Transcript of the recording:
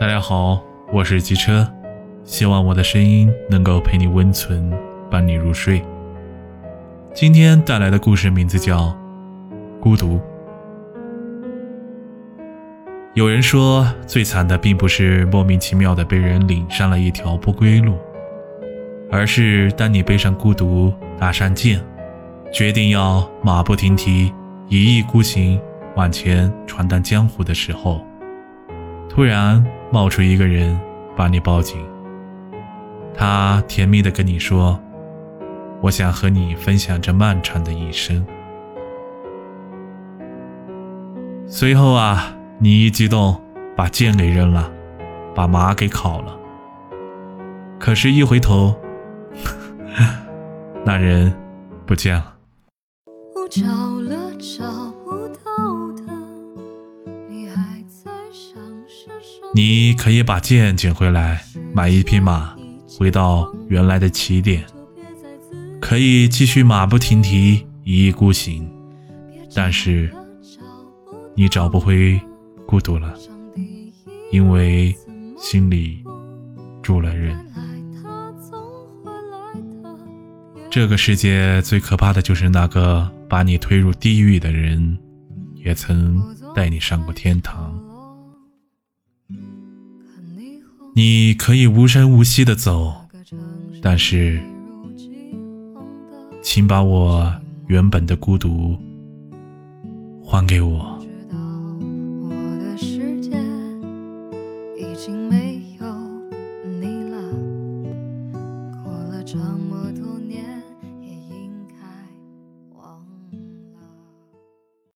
大家好，我是机车，希望我的声音能够陪你温存，伴你入睡。今天带来的故事名字叫《孤独》。有人说，最惨的并不是莫名其妙的被人领上了一条不归路，而是当你背上孤独，搭上剑，决定要马不停蹄、一意孤行往前闯荡江湖的时候，突然冒出一个人把你抱紧。他甜蜜的跟你说：“我想和你分享这漫长的一生。”随后啊。你一激动，把剑给扔了，把马给烤了。可是，一回头，那人不见了。我找了找不到你可以把剑捡回来，买一匹马，回到原来的起点，可以继续马不停蹄，一意孤行。但是，你找不回。孤独了，因为心里住了人。这个世界最可怕的就是那个把你推入地狱的人，也曾带你上过天堂。你可以无声无息的走，但是，请把我原本的孤独还给我。已经没有你了，过了长。